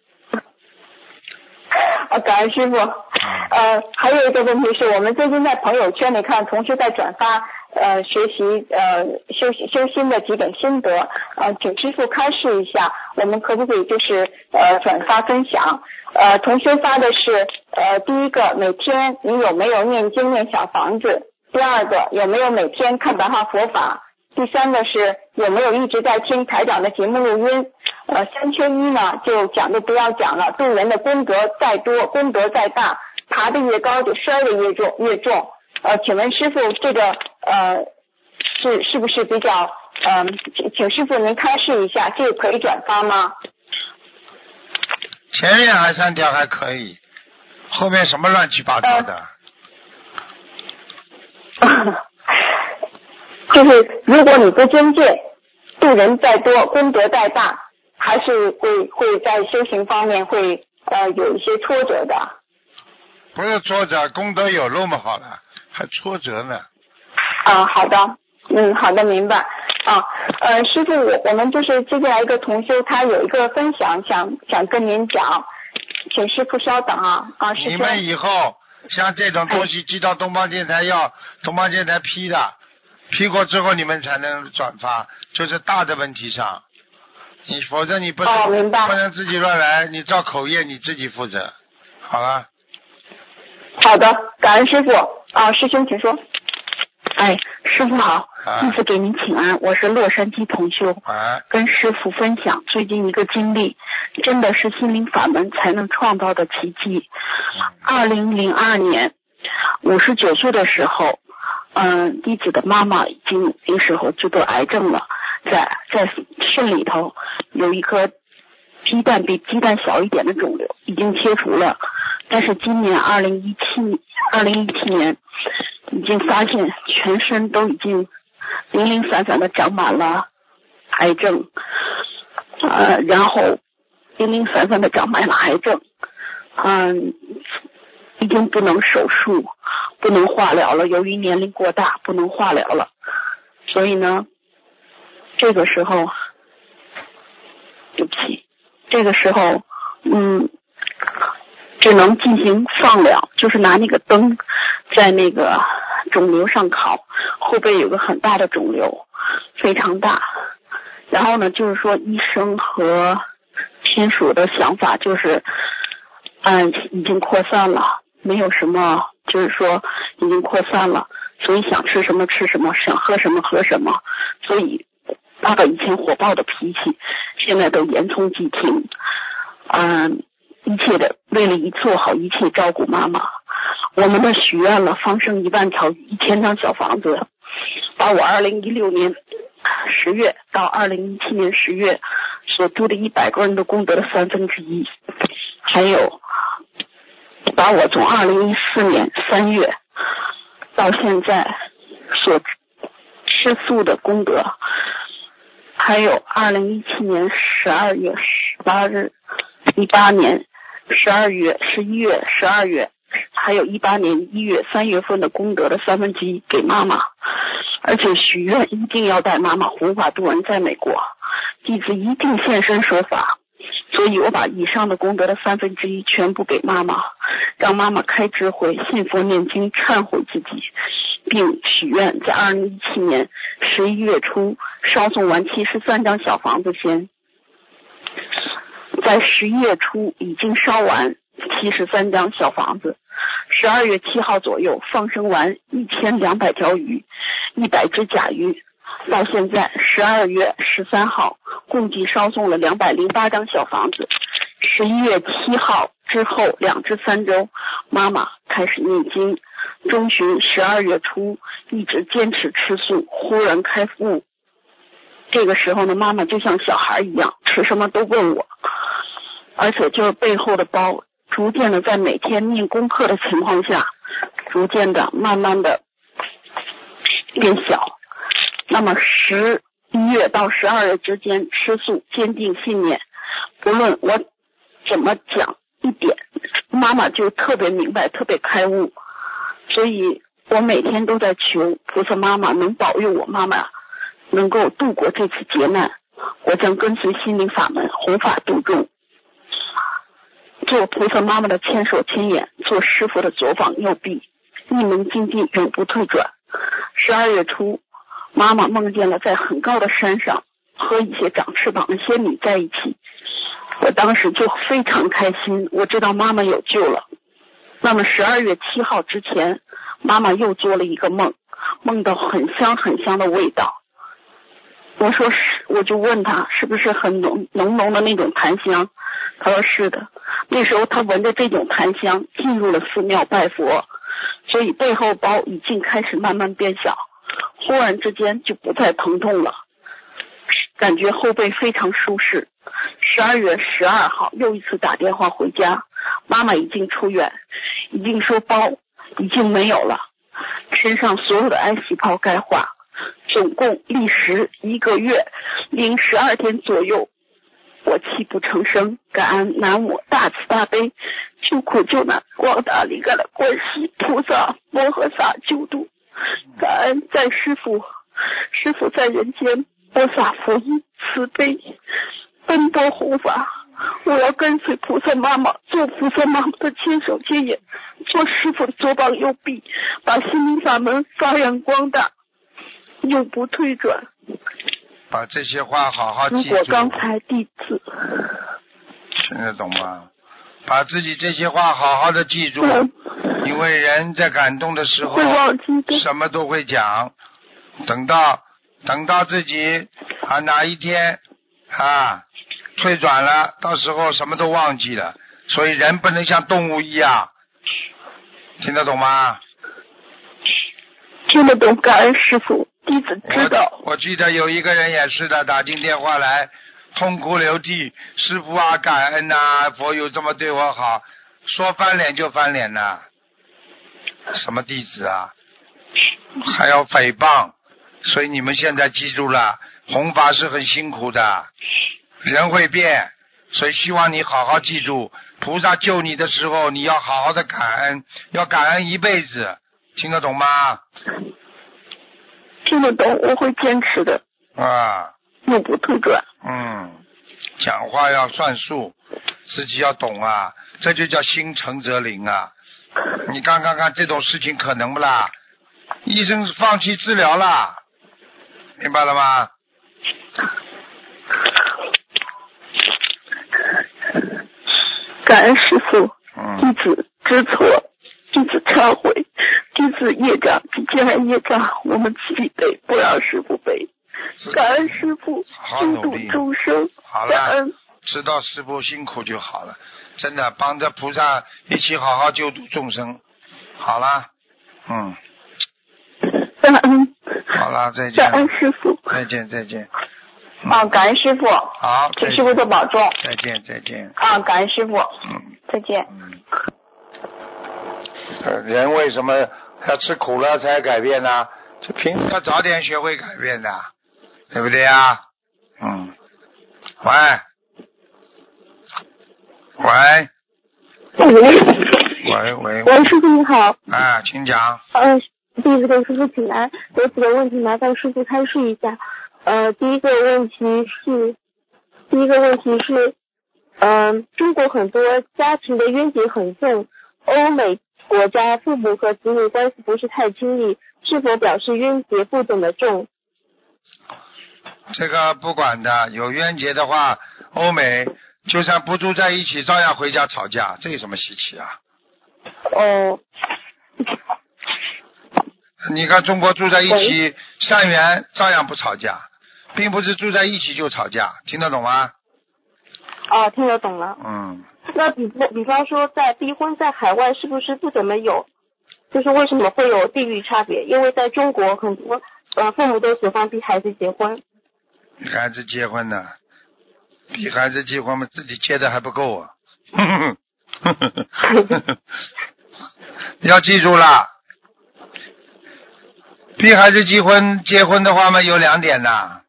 啊，感恩师傅。呃，还有一个问题是我们最近在朋友圈里看同学在转发。呃，学习呃修修心的几本心得，呃，请师傅开示一下，我们可不可以就是呃转发分享？呃，同学发的是呃第一个，每天你有没有念经念小房子？第二个，有没有每天看白话佛法？第三个是有没有一直在听台长的节目录音？呃，三缺一呢，就讲都不要讲了，渡人的功德再多，功德再大，爬得越高就摔得越重越重。呃，请问师傅，这个呃是是不是比较嗯？请师傅您开示一下，这个可以转发吗？前面还三条还可以，后面什么乱七八糟的？就是如果你不尊戒，度人再多，功德再大，还是会会在修行方面会呃有一些挫折的。不是挫折，功德有那么，好了。还挫折呢。啊，好的，嗯，好的，明白。啊，呃，师傅，我我们就是接下来一个同修，他有一个分享，想想跟您讲，请师傅稍等啊。啊，师傅。你们以后像这种东西寄到东方电台，要东方电台批的，批过之后你们才能转发，就是大的问题上，你否则你不能不能自己乱来，你照口业你自己负责，好了。好的，感恩师傅。啊，师兄，请说。哎，师傅好，弟子给您请安，我是洛杉矶同修，跟师傅分享最近一个经历，真的是心灵法门才能创造的奇迹。二零零二年，五十九岁的时候，嗯，弟子的妈妈已经那时候就得癌症了，在在肾里头有一颗鸡蛋比鸡蛋小一点的肿瘤，已经切除了。但是今年二零一七二零一七年，已经发现全身都已经零零散散的长满了癌症，呃，然后零零散散的长满了癌症，嗯，已经不能手术，不能化疗了。由于年龄过大，不能化疗了。所以呢，这个时候，对不起，这个时候，嗯。只能进行放疗，就是拿那个灯在那个肿瘤上烤，后背有个很大的肿瘤，非常大。然后呢，就是说医生和亲属的想法就是，嗯，已经扩散了，没有什么，就是说已经扩散了，所以想吃什么吃什么，想喝什么喝什么。所以爸爸以前火爆的脾气，现在都言从即听，嗯。一切的，为了一做好一切照顾妈妈，我们的许愿了，放生一万条一千张小房子，把我二零一六年十月到二零一七年十月所住的一百个人的功德的三分之一，还有把我从二零一四年三月到现在所吃素的功德，还有二零一七年十二月十八日一八年。十二月、十一月、十二月，还有一八年一月、三月份的功德的三分之一给妈妈，而且许愿一定要带妈妈弘法度人，在美国，弟子一定现身说法。所以我把以上的功德的三分之一全部给妈妈，让妈妈开智慧、信佛、念经、忏悔自己，并许愿在二零一七年十一月初烧送完七十三张小房子先。在十一月初已经烧完七十三张小房子，十二月七号左右放生完一千两百条鱼，一百只甲鱼，到现在十二月十三号共计烧送了两百零八张小房子，十一月七号之后两至三周，妈妈开始念经。中旬十二月初一直坚持吃素，忽然开悟。这个时候呢，妈妈就像小孩一样，吃什么都问我，而且就是背后的包，逐渐的在每天念功课的情况下，逐渐的、慢慢的变小。那么十一月到十二月之间吃素，坚定信念，不论我怎么讲一点，妈妈就特别明白，特别开悟。所以我每天都在求菩萨妈妈能保佑我妈妈。能够度过这次劫难，我将跟随心灵法门，弘法度众，做菩萨妈妈的千手千眼，做师傅的左膀右臂，一门精进，永不退转。十二月初，妈妈梦见了在很高的山上和一些长翅膀的仙女在一起，我当时就非常开心，我知道妈妈有救了。那么十二月七号之前，妈妈又做了一个梦，梦到很香很香的味道。我说是，我就问他是不是很浓浓浓的那种檀香，他说是的。那时候他闻着这种檀香进入了寺庙拜佛，所以背后包已经开始慢慢变小，忽然之间就不再疼痛了，感觉后背非常舒适。十二月十二号又一次打电话回家，妈妈已经出院，已经说包已经没有了，身上所有的癌细胞钙化。总共历时一个月零十二天左右，我泣不成声。感恩南无大慈大悲救苦救难广大灵感的观世菩萨摩诃萨救度，感恩在师傅，师傅在人间播撒福音慈悲奔波弘法。我要跟随菩萨妈妈，做菩萨妈妈的千手千眼，做师傅的左膀右臂，把心灵法门发扬光大。永不退转。把这些话好好记住。如果刚才弟子听得懂吗？把自己这些话好好的记住，因为人在感动的时候，什么都会讲。等到等到自己啊哪一天啊退转了，到时候什么都忘记了。所以人不能像动物一样，听得懂吗？听得懂，感恩师傅。弟子知道。我记得有一个人也是的，打进电话来，痛哭流涕。师傅啊，感恩呐，佛有这么对我好，说翻脸就翻脸呐。什么弟子啊？还要诽谤，所以你们现在记住了，弘法是很辛苦的，人会变，所以希望你好好记住，菩萨救你的时候，你要好好的感恩，要感恩一辈子，听得懂吗？听得懂，我会坚持的。啊，永不退转。嗯，讲话要算数，自己要懂啊，这就叫心诚则灵啊。你看看看这种事情可能不啦？医生放弃治疗啦，明白了吗？感恩师傅，弟子知错。弟子忏悔，弟子业障，既然业障，我们自己背，不让师傅背。感恩师傅，救度众生。好了。知道师傅辛苦就好了，真的帮着菩萨一起好好救度众生。好了，嗯。感恩。好了，再见。感恩师傅。再见，再见。啊，感恩师傅。好。请师傅多保重。再见，再见。啊，感恩师傅。嗯。再见。嗯。人为什么要吃苦了才改变呢？这平时要早点学会改变的，对不对呀？嗯。喂。喂。喂喂。喂，师傅你好。啊，请讲。呃，弟子给师傅请安，有几个问题麻烦师傅开示一下。呃，第一个问题是，第一个问题是，嗯，中国很多家庭的冤结很重，欧美。国家父母和子女关系不是太亲密，是否表示冤结不怎么重？这个不管的，有冤结的话，欧美就算不住在一起，照样回家吵架，这有什么稀奇啊？哦。你看中国住在一起，善缘照样不吵架，并不是住在一起就吵架，听得懂吗？哦，听得懂了。嗯。那比比方说，在逼婚在海外是不是不怎么有？就是为什么会有地域差别？因为在中国很多呃父母都喜欢逼孩子结婚。逼孩子结婚呢？逼孩子结婚嘛，自己结的还不够啊！要记住了，逼孩子结婚结婚的话嘛，有两点呐。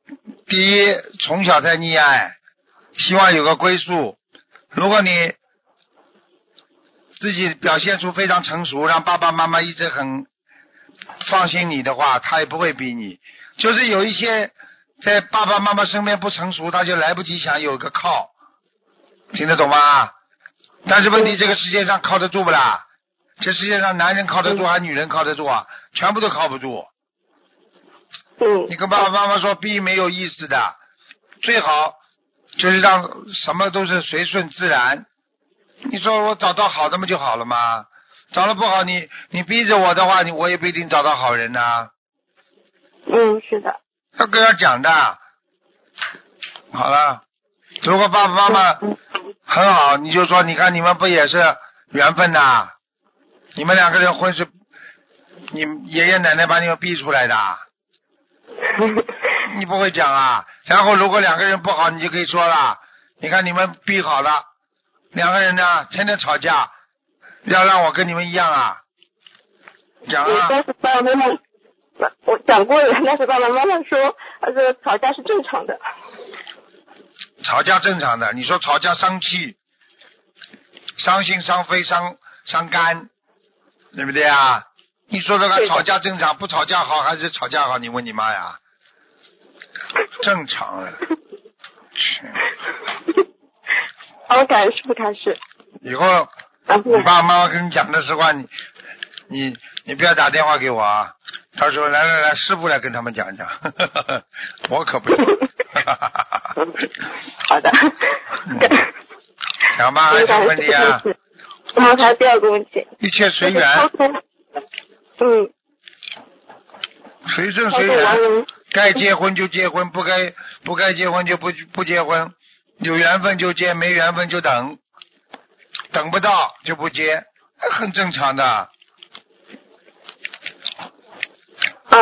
第一，从小在溺爱，希望有个归宿。如果你自己表现出非常成熟，让爸爸妈妈一直很放心你的话，他也不会逼你。就是有一些在爸爸妈妈身边不成熟，他就来不及想有个靠，听得懂吗？但是问题，这个世界上靠得住不啦？这世界上男人靠得住还是女人靠得住啊？全部都靠不住。嗯。你跟爸爸妈妈说逼没有意思的，最好就是让什么都是随顺自然。你说我找到好的不就好了吗？找的不好，你你逼着我的话，你我也不一定找到好人呐。嗯，是的。要跟他讲的。好了，如果爸爸妈妈很好，你就说，你看你们不也是缘分呐？你们两个人婚是，你爷爷奶奶把你们逼出来的。你不会讲啊？然后如果两个人不好，你就可以说了，你看你们逼好了。两个人呢，天天吵架，要让我跟你们一样啊？讲啊！我讲过了，但是爸爸妈妈说，他说吵架是正常的。吵架正常的，你说吵架伤气、伤心、伤肺、伤伤肝，对不对啊？你说这个吵架正常，不吵架好还是吵架好？你问你妈呀？正常了。好，感恩师傅开始。以后你爸爸妈妈跟你讲的实话，你你你不要打电话给我啊！到时候来来来，师傅来跟他们讲讲，我可不。好的。讲吧，问题啊？然后还有第二个问题。一切随缘。嗯。随顺随缘，该结婚就结婚，不该不该结婚就不不结婚。有缘分就结，没缘分就等，等不到就不结，很正常的。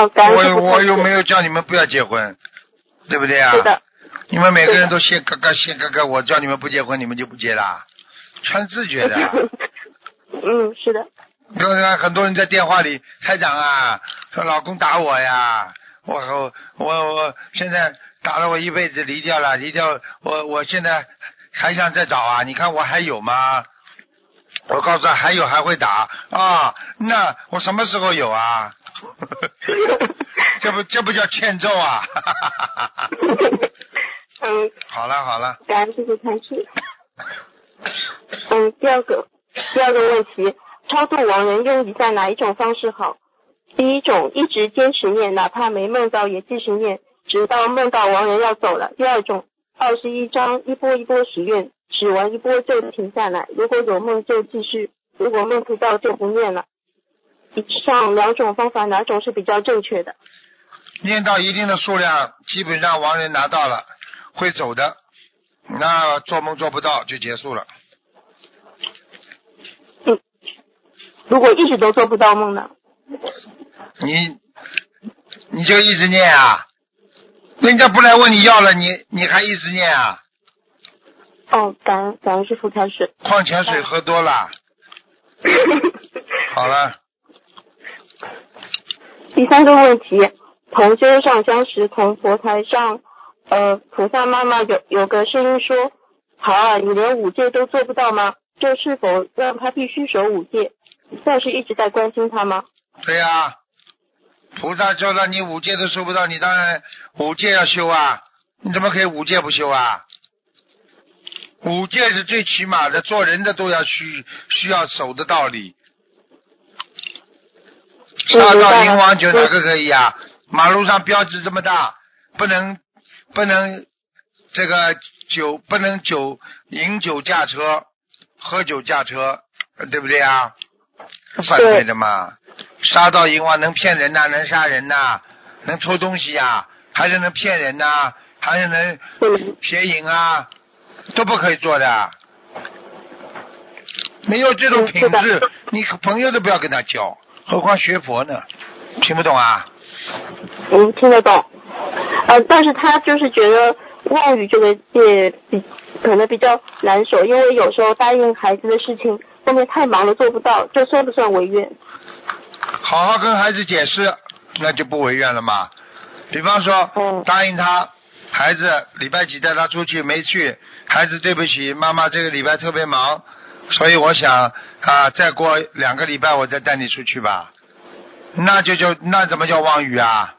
哦，我我又没有叫你们不要结婚，对不对啊？是的。你们每个人都谢哥哥谢哥哥，我叫你们不结婚，你们就不结啦，全自觉的。嗯，是的。刚才很多人在电话里，台长啊，说老公打我呀，我我我现在。打了我一辈子，离掉了，离掉我，我现在还想再找啊？你看我还有吗？我告诉他还有，还会打啊？那我什么时候有啊？这不这不叫欠揍啊？嗯。好了好了。感恩谢谢开始。嗯，第二个第二个问题，超度亡人用以下哪一种方式好？第一种，一直坚持念，哪怕没梦到也继续念。直到梦到亡人要走了。第二种，二十一章一波一波许愿，许完一波就停下来。如果有梦就继续，如果梦不到就不念了。以上两种方法哪种是比较正确的？念到一定的数量，基本上亡人拿到了会走的。那做梦做不到就结束了。嗯，如果一直都做不到梦呢？你你就一直念啊。人家不来问你要了，你你还一直念啊？哦，感恩感恩师傅开始。矿泉水喝多了。好了。第三个问题，同修上香时，从佛台上，呃，菩萨妈妈有有个声音说：“好啊，你连五戒都做不到吗？这是否让他必须守五戒？”算是一直在关心他吗？对呀。菩萨叫到你五戒都修不到，你当然五戒要修啊！你怎么可以五戒不修啊？五戒是最起码的，做人的都要需需要守的道理。杀到银王酒哪个可以啊？马路上标志这么大，不能不能这个酒不能酒饮酒驾车，喝酒驾车，对不对啊？反对的嘛。杀到银王能骗人呐，能杀人呐，能偷东西呀，还是能骗人呐，还是能邪淫啊？都不可以做的。没有这种品质，你朋友都不要跟他交，何况学佛呢？听不懂啊？嗯，听得懂。呃，但是他就是觉得妄语这个也比可能比较难受，因为有时候答应孩子的事情，后面太忙了做不到，这算不算违约？好好跟孩子解释，那就不违约了嘛。比方说，答应他，孩子礼拜几带他出去没去，孩子对不起，妈妈这个礼拜特别忙。所以我想啊，再过两个礼拜我再带你出去吧，那就叫那怎么叫妄语啊？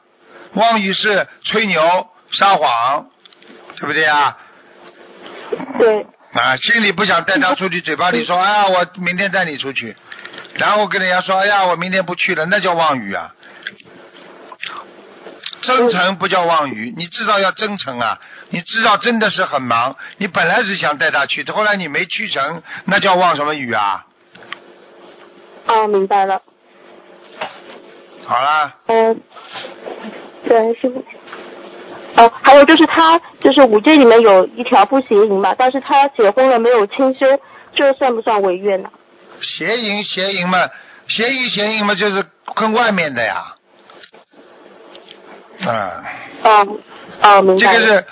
妄语是吹牛撒谎，对不对啊？对。啊，心里不想带他出去，嘴巴里说哎呀我明天带你出去，然后跟人家说哎呀我明天不去了，那叫妄语啊。真诚不叫妄语，你至少要真诚啊！你知道真的是很忙，你本来是想带他去，后来你没去成，那叫妄什么语啊？哦，明白了。好啦。嗯，对，师傅。哦，还有就是他就是五戒里面有一条不邪淫嘛，但是他结婚了没有清修，这算不算违约呢？邪淫邪淫嘛，邪淫邪淫嘛，就是跟外面的呀。啊，哦，哦，明白。这个是，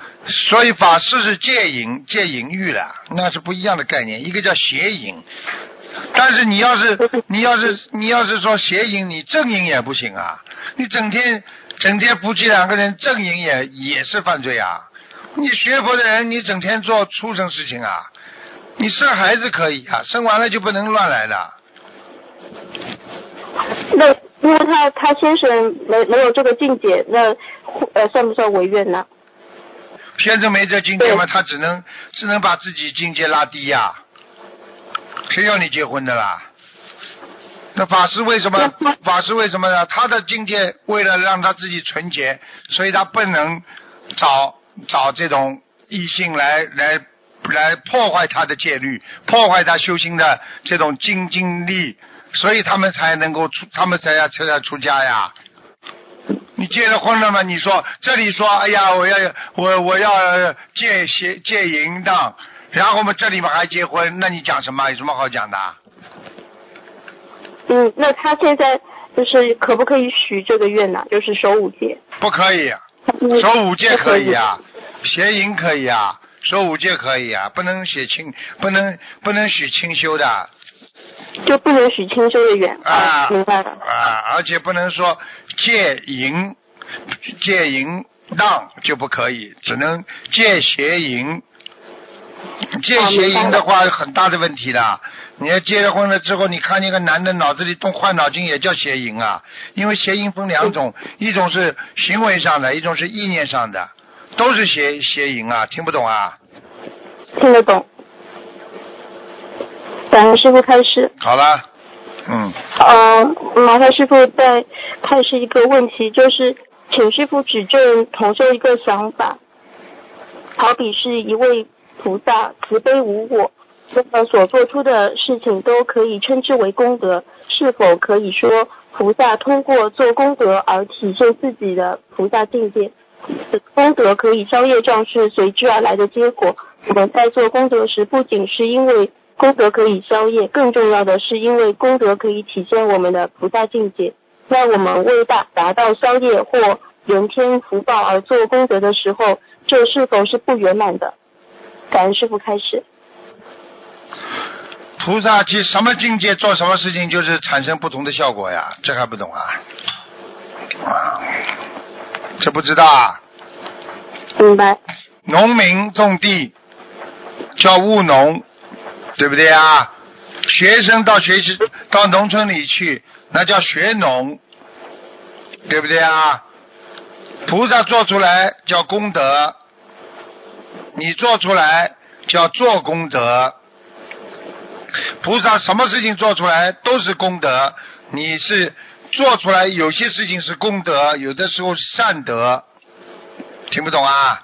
所以法师是戒淫戒淫欲的，那是不一样的概念。一个叫邪淫，但是你要是 你要是你要是说邪淫，你正淫也不行啊。你整天整天夫妻两个人正淫也也是犯罪啊。你学佛的人，你整天做畜生事情啊。你生孩子可以啊，生完了就不能乱来的。那。因为他他先生没没有这个境界，那呃算不算违愿呢？先生没这境界嘛，他只能只能把自己境界拉低呀。谁要你结婚的啦？那法师为什么？法师为什么呢？他的境界为了让他自己纯洁，所以他不能找找这种异性来来来破坏他的戒律，破坏他修行的这种精精力。所以他们才能够出，他们才要才要出家呀。你结了婚了吗？你说这里说，哎呀，我要我我要戒邪戒淫荡，然后我们这里面还结婚，那你讲什么？有什么好讲的？嗯，那他现在就是可不可以许这个愿呢？就是守五戒。不可以，守五戒可以啊，邪淫可以啊，守五戒可以啊，不能写清，不能不能许清修的。就不能许清修的远啊，明白了啊，而且不能说戒淫戒淫荡就不可以，只能戒邪淫。戒邪淫的话，很大的问题的。你要结了婚了之后，你看那个男的脑子里动坏脑筋，也叫邪淫啊。因为邪淫分两种，一种是行为上的，一种是意念上的，都是邪邪淫啊。听不懂啊？听得懂。感恩师傅开始。好了，嗯。呃，麻烦师傅再开始一个问题，就是请师傅指正同修一个想法。好比是一位菩萨慈悲无我，那么所做出的事情都可以称之为功德，是否可以说菩萨通过做功德而体现自己的菩萨境界？功德可以消业障是随之而来的结果。我们在做功德时，不仅是因为功德可以消业，更重要的是，因为功德可以体现我们的菩萨境界。在我们为达达到消业或人天福报而做功德的时候，这是否是不圆满的？感恩师傅开始。菩萨去什么境界做什么事情，就是产生不同的效果呀？这还不懂啊？啊，这不知道啊？明白。农民种地叫务农。对不对啊？学生到学习到农村里去，那叫学农，对不对啊？菩萨做出来叫功德，你做出来叫做功德。菩萨什么事情做出来都是功德，你是做出来有些事情是功德，有的时候是善德，听不懂啊？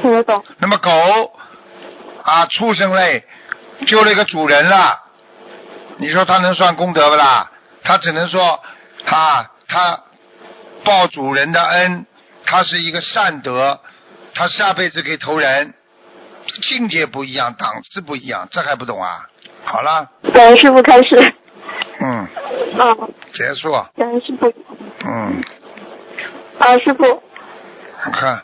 听得懂。那么狗啊，畜生类。救了一个主人了，你说他能算功德不啦？他只能说，他他报主人的恩，他是一个善德，他下辈子可以投人，境界不一样，档次不一样，这还不懂啊？好了。感恩师傅开始。嗯。啊。结束。感恩师傅。嗯。啊，师傅。我看。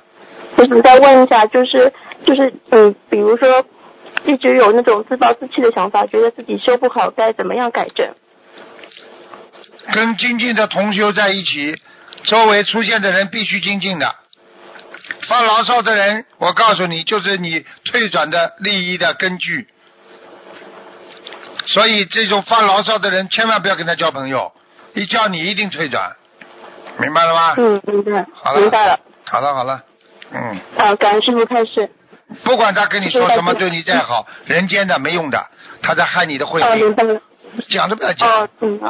我想再问一下，就是就是嗯，比如说一直有那种自暴自弃的想法，觉得自己修不好，该怎么样改正？跟精进的同修在一起，周围出现的人必须精进的。发牢骚的人，我告诉你，就是你退转的利益的根据。所以，这种发牢骚的人，千万不要跟他交朋友，一交你一定退转，明白了吗？嗯，明白。好了，明白了。好了，好了，嗯。好，感恩师傅开始。不管他跟你说什么，对你再好，人间的没用的，他在害你的慧命。哦，明白了。讲都不要讲。哦，嗯。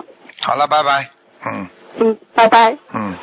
好了，拜拜。嗯。嗯，拜拜。嗯。